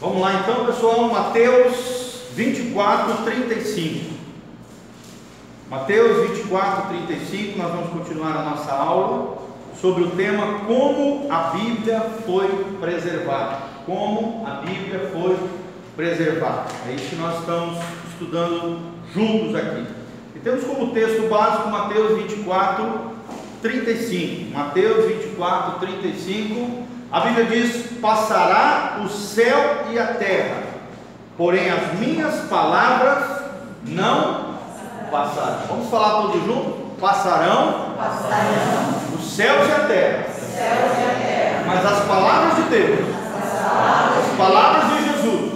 Vamos lá então, pessoal, Mateus 24, 35. Mateus 24, 35, nós vamos continuar a nossa aula sobre o tema Como a Bíblia foi preservada. Como a Bíblia foi preservada. É isso que nós estamos estudando juntos aqui. E temos como texto básico Mateus 24, 35. Mateus 24, 35. A Bíblia diz: Passará o céu e a terra, porém as minhas palavras não passarão. Vamos falar todos juntos? Passarão, Passarão os céus e a terra, mas as palavras de Deus, as palavras as palavras de Jesus,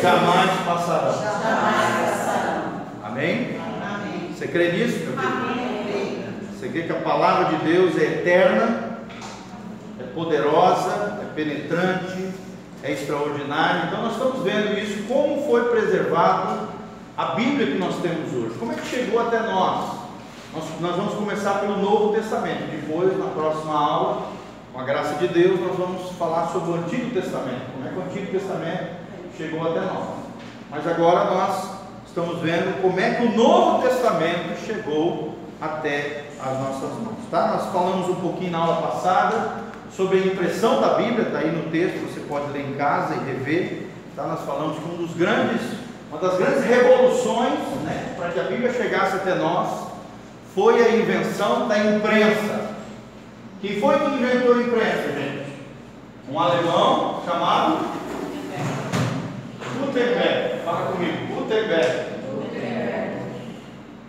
jamais passarão. Amém? Você crê nisso, meu. Você crê que a palavra de Deus é eterna, poderosa, é penetrante, é extraordinária. Então nós estamos vendo isso, como foi preservado a Bíblia que nós temos hoje. Como é que chegou até nós? Nós, nós vamos começar pelo Novo Testamento. Depois, na próxima aula, com a graça de Deus, nós vamos falar sobre o Antigo Testamento. Como é que o Antigo Testamento chegou até nós. Mas agora nós estamos vendo como é que o Novo Testamento chegou até as nossas mãos. Tá? Nós falamos um pouquinho na aula passada sobre a impressão da Bíblia, está aí no texto, você pode ler em casa e rever. Tá? Nós falamos que um dos grandes, uma das grandes revoluções né, para que a Bíblia chegasse até nós foi a invenção da imprensa. Quem foi que inventou a imprensa, gente? Um alemão chamado Gutenberg. Fala comigo, Gutenberg.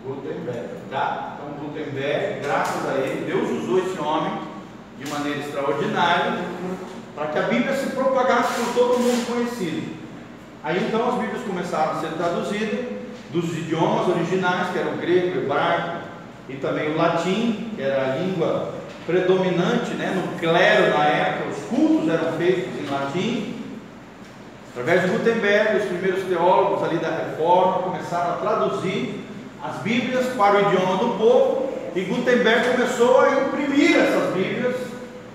Gutenberg, tá? Então Gutenberg, graças a ele, Deus usou esse homem de maneira extraordinária para que a Bíblia se propagasse por todo mundo conhecido. Aí então as Bíblias começaram a ser traduzidas dos idiomas originais, que eram o grego, o hebraico e também o latim, que era a língua predominante né, no clero na época, os cultos eram feitos em latim. Através de Gutenberg, os primeiros teólogos ali da reforma começaram a traduzir as Bíblias para o idioma do povo e Gutenberg começou a imprimir essas Bíblias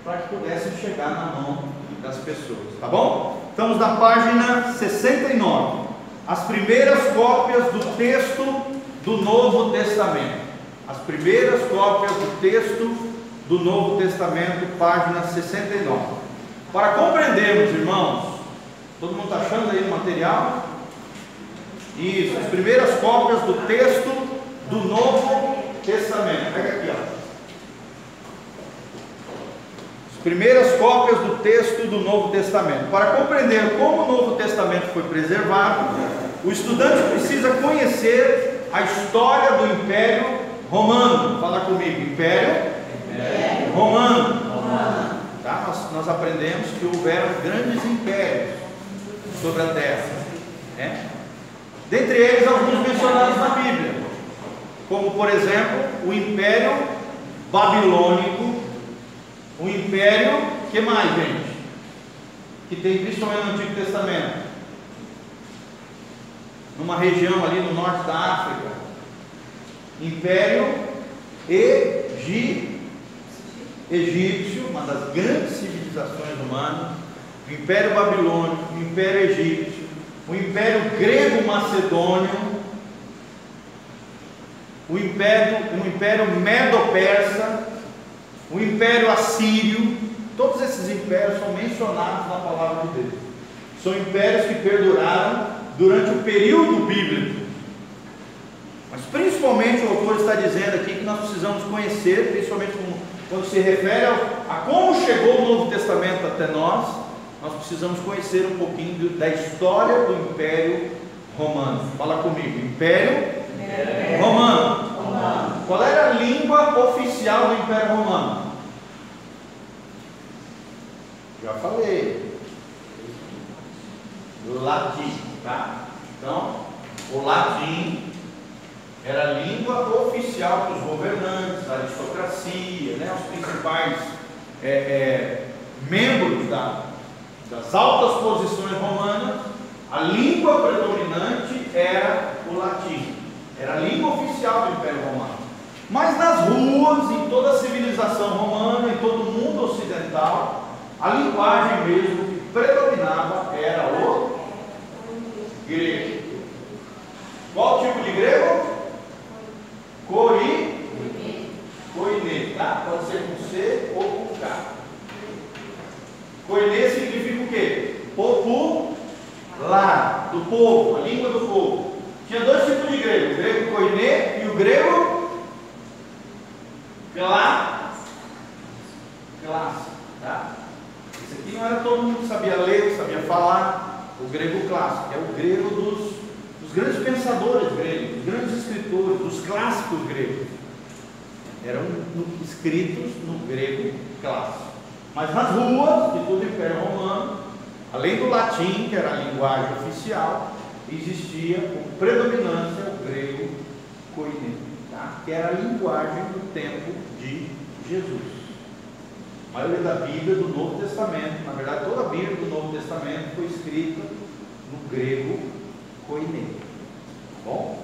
para que pudessem chegar na mão das pessoas, tá bom? Estamos na página 69. As primeiras cópias do texto do Novo Testamento. As primeiras cópias do texto do Novo Testamento, página 69. Para compreendermos, irmãos, todo mundo está achando aí o material? Isso, as primeiras cópias do texto do Novo Testamento. Pega aqui, ó. As primeiras cópias do texto do Novo Testamento. Para compreender como o Novo Testamento foi preservado, o estudante precisa conhecer a história do Império Romano. Fala comigo, Império, Império Romano. Romano. Tá? Nós, nós aprendemos que houveram grandes impérios sobre a terra. Né? Dentre eles, alguns mencionados na Bíblia, como por exemplo o Império Babilônico, o Império, que mais, gente? Que tem principalmente no Antigo Testamento, numa região ali no norte da África, Império Egi, Egípcio, uma das grandes civilizações humanas, o Império Babilônico, o Império Egípcio, o Império Grego Macedônio, o Império, o Império Medo-Persa, o Império Assírio, todos esses impérios são mencionados na palavra de Deus. São impérios que perduraram durante o período bíblico. Mas principalmente o autor está dizendo aqui que nós precisamos conhecer, principalmente quando se refere a como chegou o Novo Testamento até nós, nós precisamos conhecer um pouquinho da história do Império Romano. Fala comigo, Império Romano. Romano. Qual era a língua oficial do Império Romano? Já falei. O latim, tá? Então, o latim era a língua oficial dos governantes, da aristocracia, né? os principais é, é, membros da, das altas posições romanas. A língua predominante era o latim, era a língua oficial do Império Romano. Mas nas ruas, em toda a civilização romana, em todo o mundo ocidental, a linguagem mesmo que predominava era grego. Qual tipo de grego? Cori, coine, tá? Pode ser com C ou com K. Coine significa o quê? Popular, do povo, a língua do povo. Tinha dois tipos de grego, o grego coine e o grego clá, clássico, tá? Esse aqui não era todo mundo que sabia ler, sabia falar, o grego clássico, é o grego dos, dos grandes pensadores gregos, dos grandes escritores, dos clássicos gregos. Eram no- escritos no grego clássico. Mas nas ruas de todo o Império Romano, além do latim, que era a linguagem oficial, existia com predominância o grego koine, tá? Que era a linguagem do tempo de Jesus. A maioria da Bíblia do Novo Testamento, na verdade toda a Bíblia do Novo Testamento foi escrita no grego koine. Tá bom?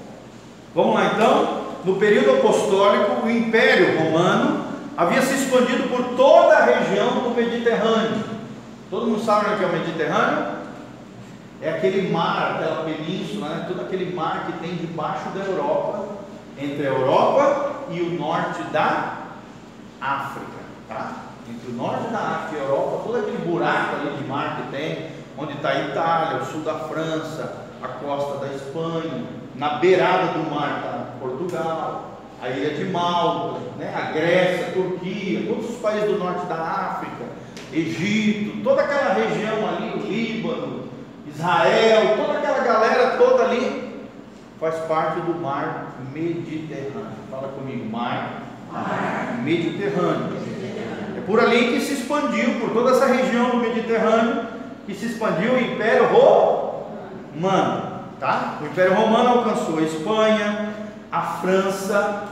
Vamos lá então. No período apostólico, o Império Romano havia se expandido por toda a região do Mediterrâneo. Todo mundo sabe o que é o Mediterrâneo? É aquele mar, aquela península, né? todo aquele mar que tem debaixo da Europa, entre a Europa e o norte da África, tá? Entre o norte da África e a Europa, todo aquele buraco ali de mar que tem, onde está a Itália, o sul da França, a costa da Espanha, na beirada do mar está Portugal, a ilha de Malta, né? a Grécia, a Turquia, todos os países do norte da África, Egito, toda aquela região ali, o Líbano, Israel, toda aquela galera toda ali faz parte do mar Mediterrâneo. Fala comigo, mar, Mediterrâneo. É por ali que se expandiu, por toda essa região do Mediterrâneo, que se expandiu o Império Romano. Tá? O Império Romano alcançou a Espanha, a França,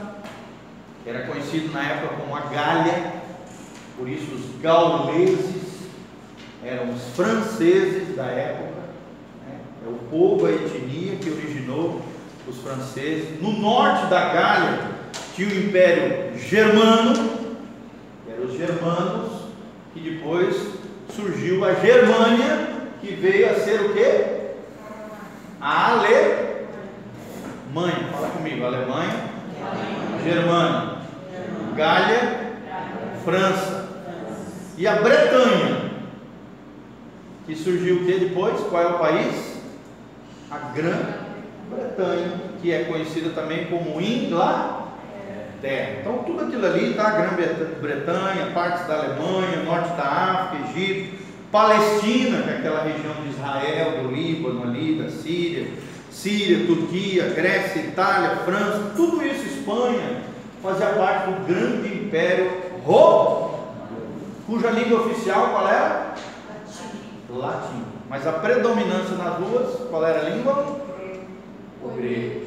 que era conhecido na época como a Gália, por isso os gauleses eram os franceses da época, né? é o povo, a etnia que originou os franceses. No norte da Gália tinha o Império Germano, que eram os germanos, que depois surgiu a Germânia, que veio a ser o quê? A Alemanha. Fala comigo, Alemanha, Germânia, Gália, França e a Bretanha, que surgiu o que depois? Qual é o país? A Grã-Bretanha, que é conhecida também como Inglaterra. Então tudo aquilo ali está, Grã-Bretanha, partes da Alemanha, norte da África, Egito, Palestina, que é aquela região de Israel, do Líbano ali, da Síria, Síria, Turquia, Grécia, Itália, França, tudo isso, Espanha, fazia parte do grande império romano, cuja língua oficial qual era? Latim. Mas a predominância nas duas, qual era a língua? O grego.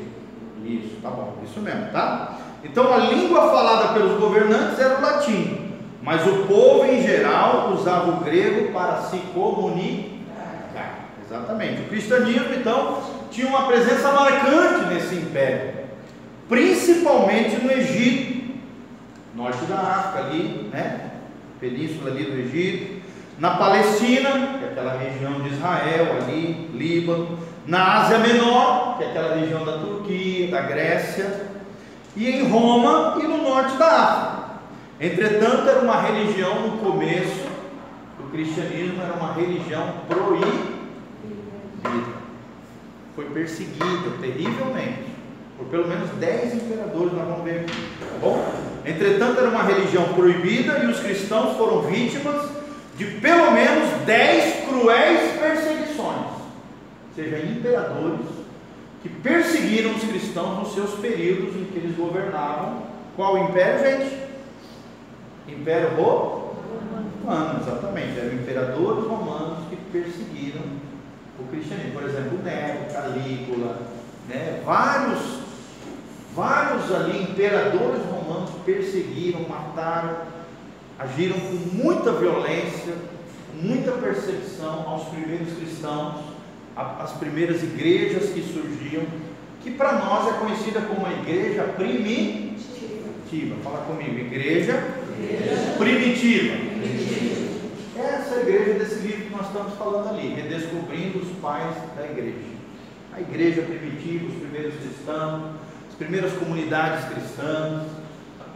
Isso, tá bom, isso mesmo, tá? Então a língua falada pelos governantes era o latim. Mas o povo em geral usava o grego para se comunicar. Exatamente. O cristianismo, então, tinha uma presença marcante nesse império, principalmente no Egito, norte da África, ali, né? Península ali do Egito, na Palestina, que é aquela região de Israel, ali, Líbano, na Ásia Menor, que é aquela região da Turquia, da Grécia, e em Roma e no norte da África. Entretanto, era uma religião no começo do cristianismo, era uma religião proibida. Foi perseguida terrivelmente por pelo menos 10 imperadores, nós vamos ver aqui, tá bom? Entretanto, era uma religião proibida e os cristãos foram vítimas de pelo menos 10 cruéis seja, imperadores que perseguiram os cristãos nos seus períodos em que eles governavam. Qual império, gente? Império Romano, exatamente. Eram imperadores romanos que perseguiram o cristianismo. Por exemplo, Nero, Calígula, né? vários, vários ali imperadores romanos perseguiram, mataram, agiram com muita violência, muita perseguição aos primeiros cristãos, as primeiras igrejas que surgiam, que para nós é conhecida como a igreja primitiva. Fala comigo, igreja, primitiva. Essa é a igreja desse livro que nós estamos falando ali, redescobrindo os pais da igreja. A igreja primitiva, os primeiros cristãos, as primeiras comunidades cristãs,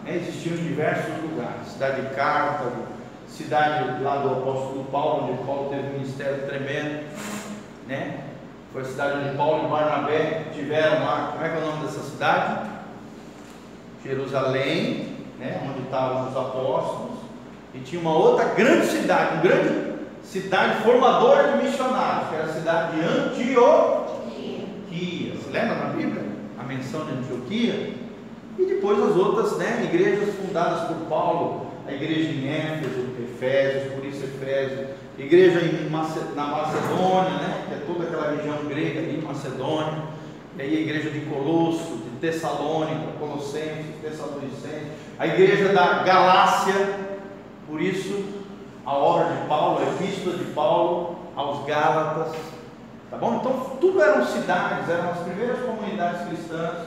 né, existiam em diversos lugares, cidade de Cartago, cidade lá do apóstolo Paulo, onde Paulo teve um ministério tremendo, né? Foi a cidade onde Paulo e Barnabé tiveram lá, como é que é o nome dessa cidade? Jerusalém, né, onde estavam os apóstolos, e tinha uma outra grande cidade, uma grande cidade formadora de missionários, que era a cidade de Antioquia. Você lembra na Bíblia a menção de Antioquia? E depois as outras né, igrejas fundadas por Paulo, a igreja em Éfeso, Efésios, por isso Efésios, igreja em na Macedônia, né, toda aquela região grega ali, Macedônia, e aí a igreja de Colosso, de Tessalônica, Colossenses, Tessalonicenses, a igreja da Galácia, por isso a obra de Paulo, a epístola de Paulo aos Gálatas, tá bom? Então tudo eram cidades, eram as primeiras comunidades cristãs,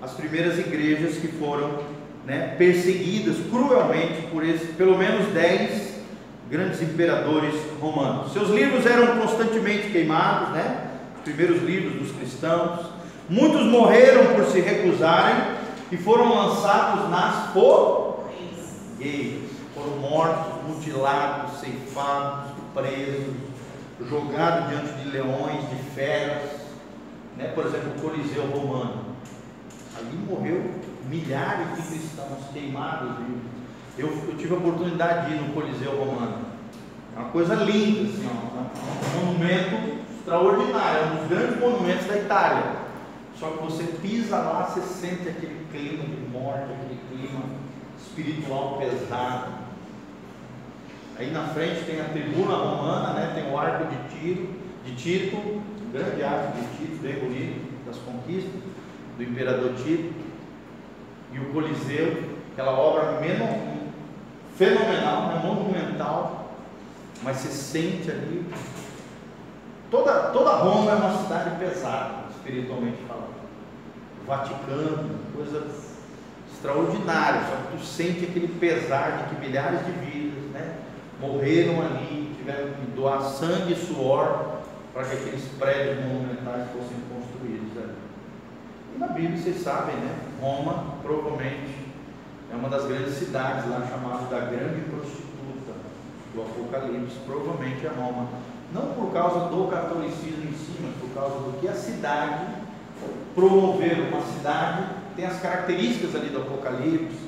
as primeiras igrejas que foram né, perseguidas cruelmente por esse, pelo menos dez grandes imperadores romanos. Seus livros eram constantemente queimados, né? Os primeiros livros dos cristãos. Muitos morreram por se recusarem e foram lançados nas fogueiras. Foram mortos, mutilados, ceifados, presos, jogados diante de leões, de feras. Né? Por exemplo, o Coliseu Romano. Ali morreu milhares de cristãos queimados vivos. Eu, eu, tive a oportunidade de ir no Coliseu Romano. É uma coisa linda, assim, ó, um monumento extraordinário, é um dos grandes monumentos da Itália. Só que você pisa lá, você sente aquele clima de morte, aquele clima espiritual pesado. Aí na frente tem a tribuna romana, né? tem o arco de tiro, de Tito, um grande arco de Tito, bem bonito, das conquistas do imperador Tito, e o Coliseu, aquela obra fenomenal, né? monumental, mas você sente ali. Toda, toda Roma é uma cidade pesada, espiritualmente falando. O Vaticano, coisa extraordinária, só que tu sente aquele pesar de que milhares de vidas né, morreram ali, tiveram que doar sangue e suor para que aqueles prédios monumentais fossem construídos ali. E na Bíblia vocês sabem, né? Roma provavelmente é uma das grandes cidades lá chamada da grande prostituta do Apocalipse, provavelmente é Roma. Não por causa do catolicismo em si, mas por causa do que a cidade promoveu. Uma cidade tem as características ali do Apocalipse,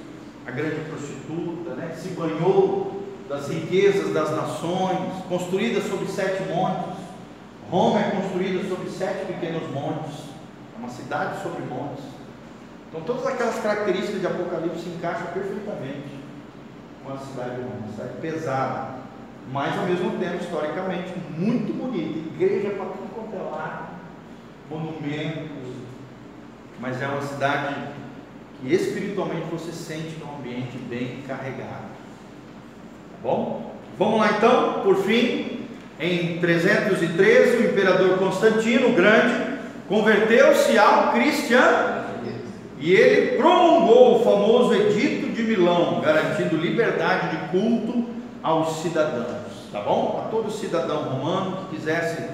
a grande prostituta, né, que se banhou das riquezas das nações, construída sobre sete montes. Roma é construída sobre sete pequenos montes, é uma cidade sobre montes. Então todas aquelas características de Apocalipse se encaixam perfeitamente com a cidade de Roma, uma cidade pesada, mas ao mesmo tempo, historicamente, muito bonita, igreja para tudo quanto é lado, monumentos, mas é uma cidade que espiritualmente você sente que é um ambiente bem carregado. Tá bom? Vamos lá então, por fim, em 313, o imperador Constantino o Grande converteu-se ao cristianismo e ele promulgou o famoso Edito de Milão, garantindo liberdade de culto aos cidadãos, tá bom? A todo cidadão romano que quisesse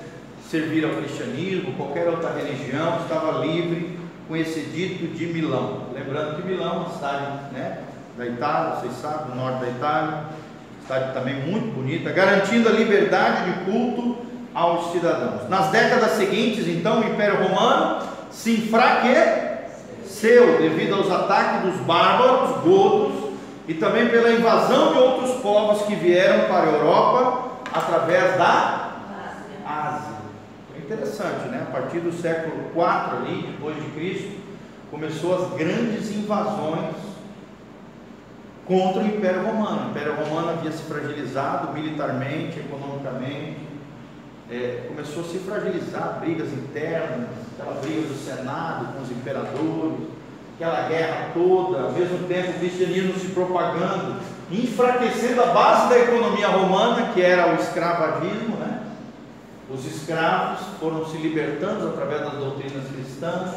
servir ao cristianismo, qualquer outra religião, estava livre com esse Edito de Milão. Lembrando que Milão é uma cidade né, da Itália, vocês sabem, do norte da Itália, cidade também muito bonita, garantindo a liberdade de culto aos cidadãos. Nas décadas seguintes, então, o Império Romano se enfraqueceu devido aos ataques dos bárbaros godos e também pela invasão de outros povos que vieram para a Europa através da Ásia. É interessante, né? A partir do século IV ali, depois de Cristo, começou as grandes invasões contra o Império Romano. O Império Romano havia se fragilizado militarmente, economicamente, é, começou a se fragilizar, brigas internas, aquela briga do Senado com os imperadores, aquela guerra toda, ao mesmo tempo o cristianismo se propagando, enfraquecendo a base da economia romana, que era o escravagismo, né? Os escravos foram se libertando através das doutrinas cristãs,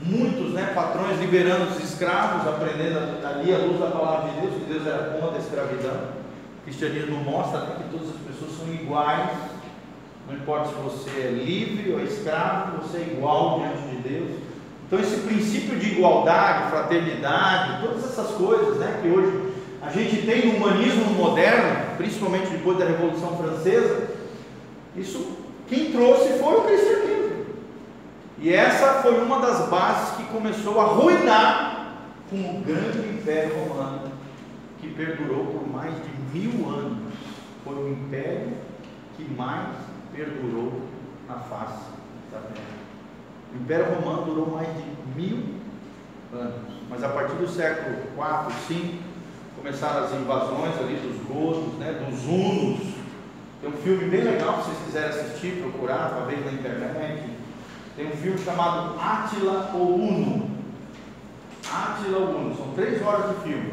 muitos né, patrões liberando os escravos, aprendendo ali a luz da palavra de Deus, que Deus era contra a escravidão. O cristianismo mostra né, que todas as pessoas são iguais Não importa se você é livre ou escravo, você é igual diante de Deus. Então esse princípio de igualdade, fraternidade, todas essas coisas, né, que hoje a gente tem no humanismo moderno, principalmente depois da Revolução Francesa, isso quem trouxe foi o cristianismo. E essa foi uma das bases que começou a ruinar com o grande império romano, que perdurou por mais de mil anos. Foi o império que mais perdurou na face da terra. O Império Romano durou mais de mil anos, mas a partir do século 4, 5, começaram as invasões ali dos godos, né, dos hunos. Tem um filme bem legal, se vocês quiserem assistir, procurar, talvez na internet. Tem um filme chamado Átila o Uno. Átila o Uno, são três horas de filme.